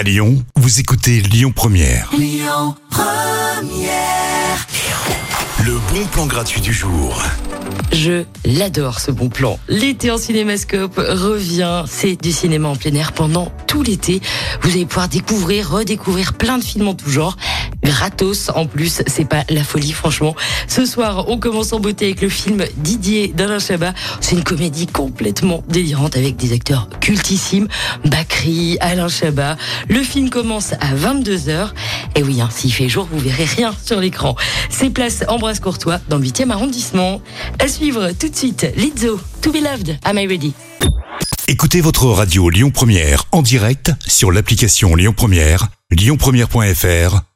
À Lyon, vous écoutez Lyon Première. Le bon plan gratuit du jour. Je l'adore ce bon plan. L'été en cinémascope revient. C'est du cinéma en plein air pendant tout l'été. Vous allez pouvoir découvrir, redécouvrir plein de films en tout genre. Gratos en plus, c'est pas la folie franchement. Ce soir, on commence en beauté avec le film Didier d'Alain Chabat. C'est une comédie complètement délirante avec des acteurs cultissimes. Bakri, Alain Chabat. Le film commence à 22h. Et oui, hein, s'il fait jour, vous verrez rien sur l'écran. C'est place Ambroise Courtois dans le 8e arrondissement. À suivre tout de suite, Lizzo, To Be Loved, Am I Ready? Écoutez votre radio Lyon Première en direct sur l'application Lyon Première, lyonpremière.fr